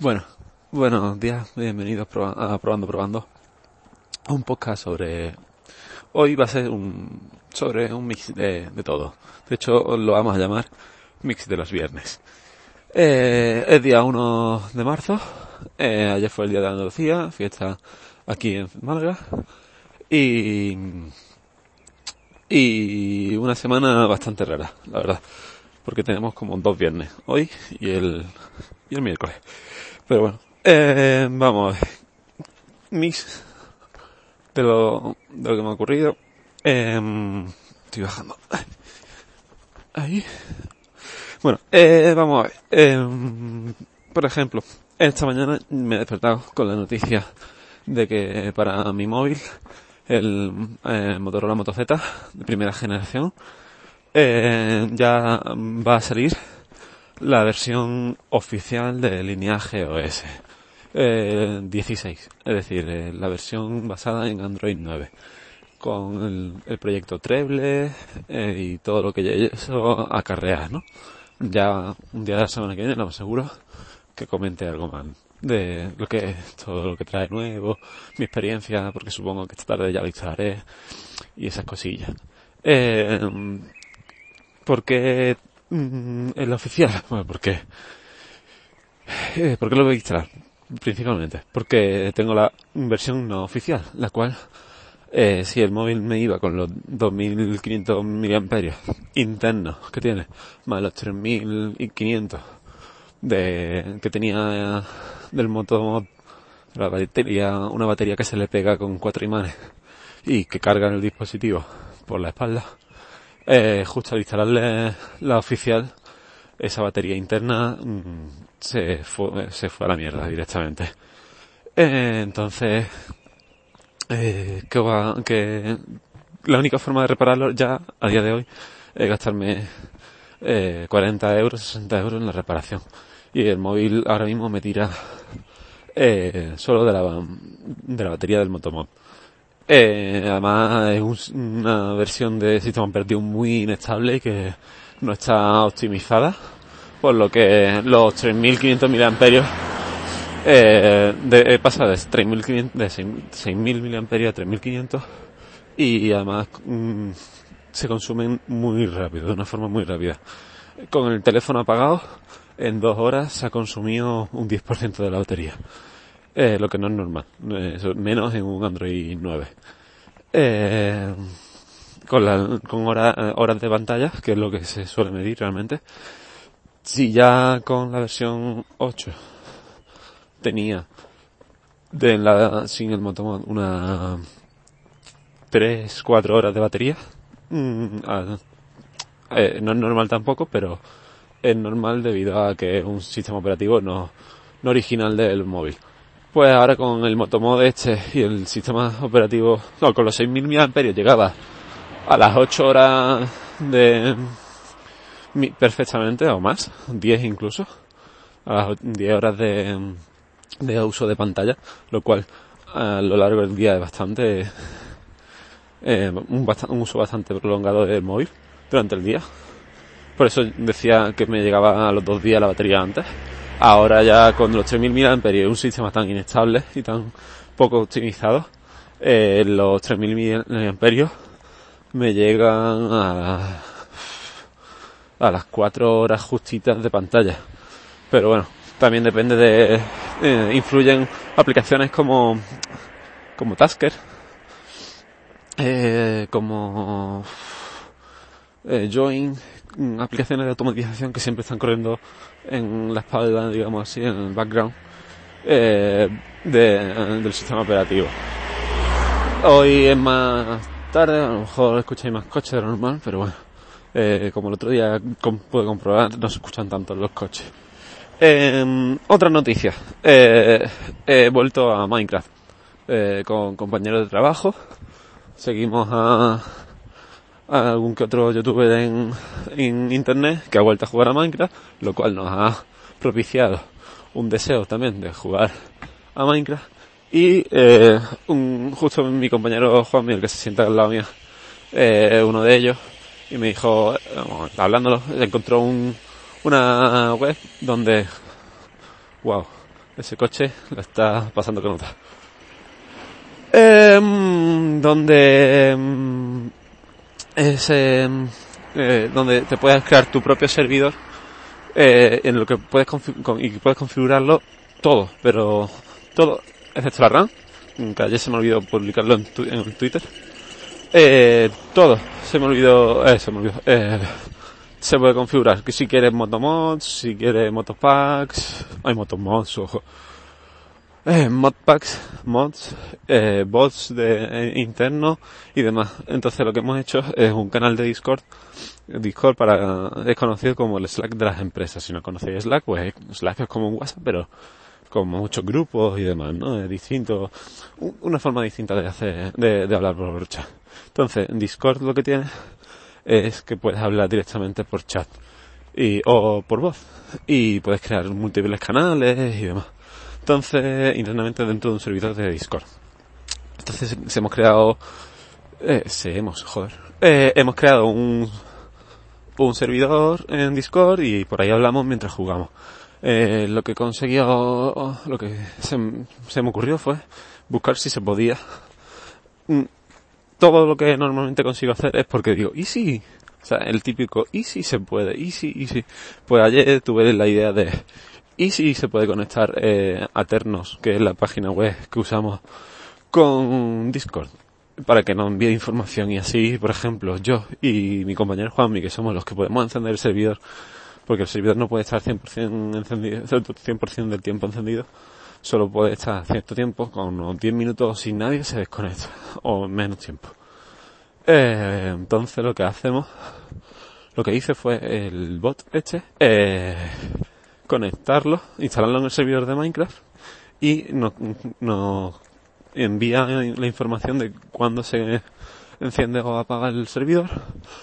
Bueno, buenos días, bienvenidos a Probando Probando. Un podcast sobre... Hoy va a ser un... sobre un mix de, de todo. De hecho, lo vamos a llamar mix de los viernes. Eh, es día 1 de marzo. Eh, ayer fue el día de Andalucía, fiesta aquí en Málaga. Y... Y una semana bastante rara, la verdad. Porque tenemos como dos viernes, hoy y el, y el miércoles. Pero bueno, eh, vamos a ver. Mix de lo, de lo que me ha ocurrido. Eh, estoy bajando. Ahí. Bueno, eh, vamos a ver. Eh, por ejemplo, esta mañana me he despertado con la noticia de que para mi móvil, el eh, Motorola Moto Z de primera generación, eh, ya va a salir la versión oficial de lineaje OS. Eh, 16, es decir, eh, la versión basada en Android 9, con el, proyecto Treble eh, y todo lo que eso acarrea, ¿no? Ya un día de la semana que viene, lo más seguro, que comente algo más de lo que todo lo que trae nuevo, mi experiencia, porque supongo que esta tarde ya lo instalaré y esas cosillas. Eh, porque mm, el oficial, bueno, porque eh, ¿por qué lo voy a instalar? Principalmente porque tengo la versión no oficial, la cual eh, si el móvil me iba con los 2500 miliamperios internos que tiene, más los 3500 de, que tenía del moto la batería, una batería que se le pega con cuatro imanes y que carga el dispositivo por la espalda, eh, justo al instalarle la oficial, esa batería interna mmm, se, fue, se fue a la mierda directamente. Eh, entonces, eh, que, va, que la única forma de repararlo ya a día de hoy es gastarme eh, 40 euros, 60 euros en la reparación. Y el móvil ahora mismo me tira eh, solo de la, de la batería del Motomod. Eh, además es un, una versión de sistema operativo muy inestable y que no está optimizada, por lo que los 3500 miliamperios eh, de, pasa de 3.500, de 6.000 miliamperios a 3.500 y además mmm, se consumen muy rápido, de una forma muy rápida. Con el teléfono apagado, en dos horas se ha consumido un 10% de la batería. Eh, lo que no es normal, eh, menos en un Android 9. Eh, con, la, con hora, horas de pantalla, que es lo que se suele medir realmente. Si ya con la versión 8 tenía de la, sin el motomod una 3, 4 horas de batería, mm, eh, no es normal tampoco, pero es normal debido a que es un sistema operativo no original del móvil. Pues ahora con el Motomod este y el sistema operativo, no, con los 6.000 mAh llegaba a las 8 horas de perfectamente o más, 10 incluso, a las 10 horas de, de uso de pantalla, lo cual a lo largo del día es bastante, eh, un, bast un uso bastante prolongado del móvil durante el día. Por eso decía que me llegaba a los dos días la batería antes. Ahora ya con los 3000 mAh y un sistema tan inestable y tan poco optimizado, eh, los 3000 mAh me llegan a, a las 4 horas justitas de pantalla. Pero bueno, también depende de, eh, influyen aplicaciones como, como Tasker, eh, como eh, Join, aplicaciones de automatización que siempre están corriendo en la espalda, digamos así, en el background eh, de, del sistema operativo. Hoy es más tarde, a lo mejor escucháis más coches de lo normal, pero bueno, eh, como el otro día com pude comprobar, no se escuchan tanto los coches. Eh, otra noticia, eh, he vuelto a Minecraft eh, con compañeros de trabajo, seguimos a algún que otro youtuber en, en, internet que ha vuelto a jugar a Minecraft, lo cual nos ha propiciado un deseo también de jugar a Minecraft. Y eh, un, justo mi compañero Juan Miguel, que se sienta al lado mío, eh, uno de ellos, y me dijo, eh, hablándolo, encontró un, una web donde, wow, ese coche la está pasando con otra. Em, donde em, es em, eh, donde te puedes crear tu propio servidor eh, en lo que puedes y puedes configurarlo todo, pero todo excepto la RAM, que ayer se me olvidó publicarlo en, en Twitter. Eh, todo se me olvidó, eh, se me olvidó. Eh, se puede configurar que si quieres motomods, si quieres motopacks, hay motomods, ojo. Eh, modpacks, mods, eh, bots de eh, interno y demás. Entonces lo que hemos hecho es un canal de Discord. Discord para es conocido como el Slack de las empresas. Si no conocéis Slack, pues Slack es como un WhatsApp, pero con muchos grupos y demás, ¿no? Es distinto, una forma distinta de hacer, de, de hablar por chat. Entonces, en Discord lo que tiene es que puedes hablar directamente por chat y, o por voz y puedes crear múltiples canales y demás. Entonces, internamente dentro de un servidor de Discord. Entonces, se hemos creado, eh, se hemos, joder, eh, hemos creado un, un servidor en Discord y por ahí hablamos mientras jugamos. Eh, lo que conseguido, lo que se, se me ocurrió fue buscar si se podía mm, todo lo que normalmente consigo hacer es porque digo, ¿y si? O sea, el típico, ¿y si se puede? ¿y si? ¿y si? Pues ayer tuve la idea de, ¿y si se puede conectar eh, a Ternos, que es la página web que usamos con Discord? Para que nos envíe información y así, por ejemplo, yo y mi compañero Juanmi, que somos los que podemos encender el servidor, porque el servidor no puede estar 100% encendido, 100% del tiempo encendido, solo puede estar cierto tiempo, con unos 10 minutos sin nadie se desconecta, o menos tiempo. Eh, entonces lo que hacemos, lo que hice fue el bot este, eh, conectarlo, instalarlo en el servidor de Minecraft y nos, nos envía la información de cuándo se enciende o apaga el servidor,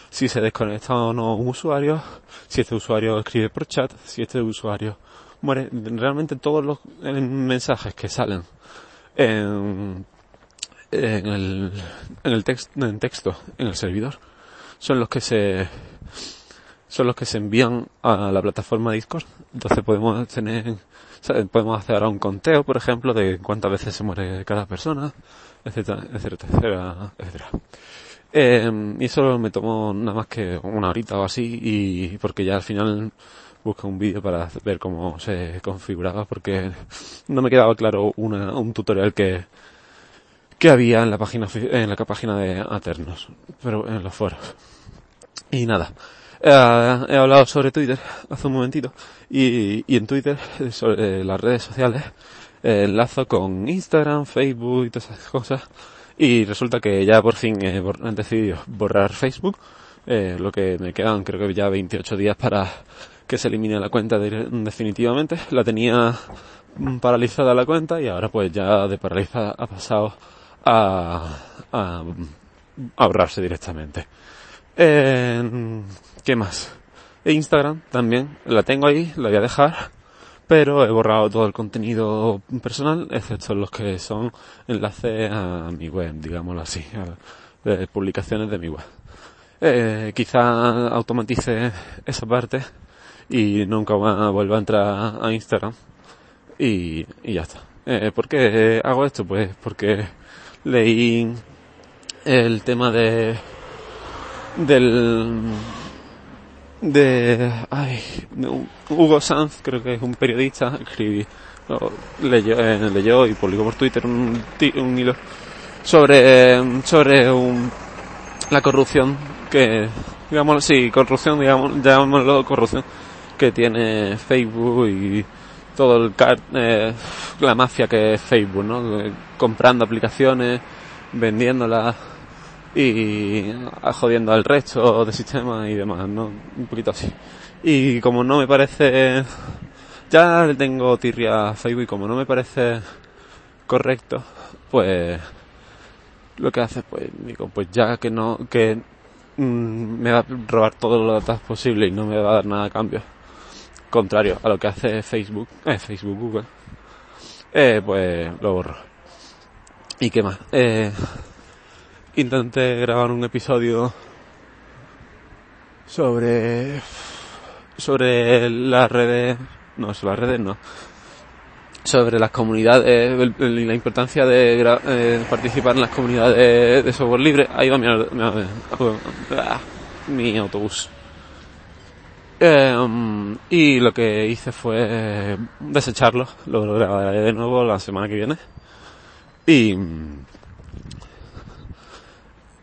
si se desconecta o no un usuario, si este usuario escribe por chat, si este usuario muere, realmente todos los mensajes que salen en, en el, en el en texto, en el servidor, son los que se, son los que se envían a la plataforma Discord. Entonces podemos tener, podemos hacer ahora un conteo, por ejemplo, de cuántas veces se muere cada persona, etcétera, etcétera, etcétera. Eh, y eso me tomó nada más que una horita o así, y porque ya al final busqué un vídeo para ver cómo se configuraba porque no me quedaba claro una, un tutorial que, que había en la página en la página de Aternos, pero en los foros. Y nada, he hablado sobre Twitter hace un momentito y, y en Twitter sobre las redes sociales enlazo con Instagram, Facebook y todas esas cosas y resulta que ya por fin he, decidido borrar Facebook, eh, lo que me quedan creo que ya 28 días para que se elimine la cuenta definitivamente. La tenía paralizada la cuenta y ahora pues ya de paralizada ha pasado a, a, ahorrarse directamente. Eh, ¿Qué más? Instagram también, la tengo ahí, la voy a dejar, pero he borrado todo el contenido personal, excepto los que son enlaces a mi web, digámoslo así, de publicaciones de mi web. Eh, quizá automatice esa parte y nunca vuelvo a entrar a Instagram y, y ya está. Eh, ¿Por qué hago esto? Pues porque leí el tema de del de, ay, Hugo Sanz, creo que es un periodista, escribí, leyó, eh, leyó y publicó por Twitter un, un hilo sobre sobre un, la corrupción que digamos sí corrupción digamos llamémoslo corrupción que tiene Facebook y todo el eh, la mafia que es Facebook, ¿no? Comprando aplicaciones, vendiéndolas y jodiendo al resto de sistemas y demás, ¿no? Un poquito así. Y como no me parece, ya le tengo tirria a Facebook y como no me parece correcto, pues lo que hace, pues digo, pues ya que no, que mm, me va a robar todos los datos posibles y no me va a dar nada a cambio contrario a lo que hace Facebook, eh, Facebook Google, eh, pues lo borro. ¿Y qué más? Eh, intenté grabar un episodio sobre sobre las redes, no, sobre las redes no, sobre las comunidades y la importancia de eh, participar en las comunidades de software libre. Ahí va mi, ah, mi autobús. Eh, y lo que hice fue desecharlo, lo grabaré de nuevo la semana que viene. Y,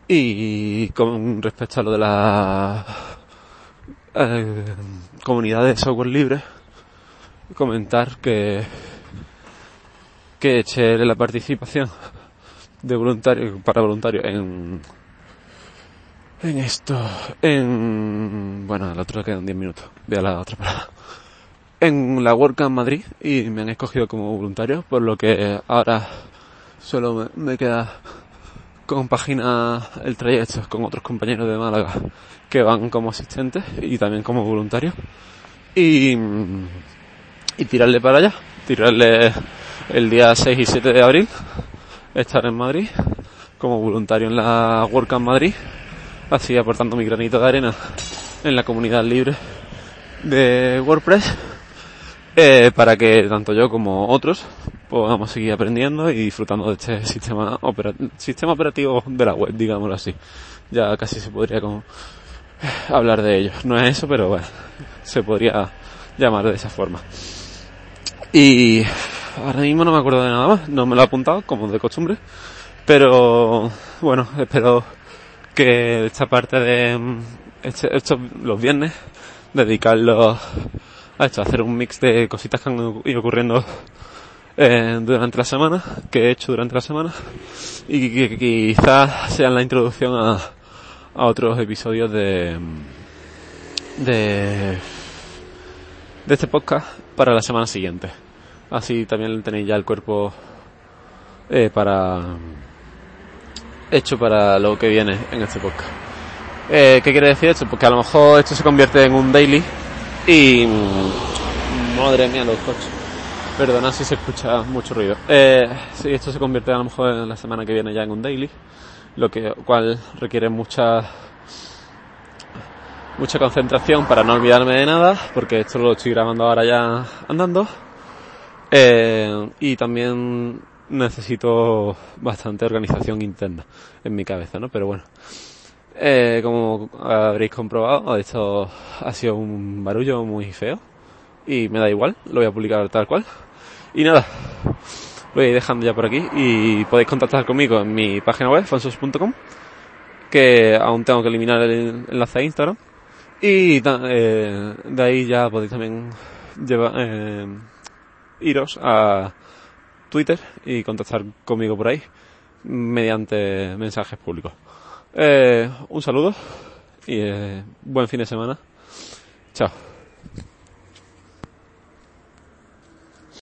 y con respecto a lo de la eh, comunidad de software libre, comentar que que eché la participación de voluntario para voluntarios en en esto en bueno el otro quedan 10 minutos voy a la otra parada. En la WordCamp Madrid y me han escogido como voluntario por lo que ahora solo me, queda compaginar el trayecto con otros compañeros de Málaga que van como asistentes y también como voluntarios. Y, y tirarle para allá tirarle el día 6 y 7 de abril estar en Madrid como voluntario en la WordCamp Madrid, así aportando mi granito de arena en la comunidad libre de WordPress, eh, para que tanto yo como otros podamos seguir aprendiendo y disfrutando de este sistema, sistema operativo de la web, digámoslo así. Ya casi se podría como hablar de ello. No es eso, pero bueno, se podría llamar de esa forma. Y ahora mismo no me acuerdo de nada más, no me lo he apuntado como de costumbre, pero bueno, espero que esta parte de este, estos los viernes dedicarlo a esto, a hacer un mix de cositas que han ido ocurriendo eh, durante la semana, que he hecho durante la semana, y que, quizás sean la introducción a, otros episodios de, de, de este podcast para la semana siguiente. Así también tenéis ya el cuerpo eh, para hecho para lo que viene en este podcast. Eh, ¿Qué quiere decir esto? Porque a lo mejor esto se convierte en un daily y... Mm, madre mía, los coches. Perdona si se escucha mucho ruido. Eh, sí, esto se convierte a lo mejor en la semana que viene ya en un daily, lo que cual requiere mucha mucha concentración para no olvidarme de nada, porque esto lo estoy grabando ahora ya andando. Eh, y también necesito bastante organización interna en mi cabeza, ¿no? Pero bueno, eh, como habréis comprobado, esto ha sido un barullo muy feo y me da igual, lo voy a publicar tal cual. Y nada, lo voy dejando ya por aquí y podéis contactar conmigo en mi página web, fansos.com, que aún tengo que eliminar el enlace a Instagram. Y eh, de ahí ya podéis también llevar... Eh, iros a Twitter y contactar conmigo por ahí mediante mensajes públicos. Eh, un saludo y eh, buen fin de semana. Chao.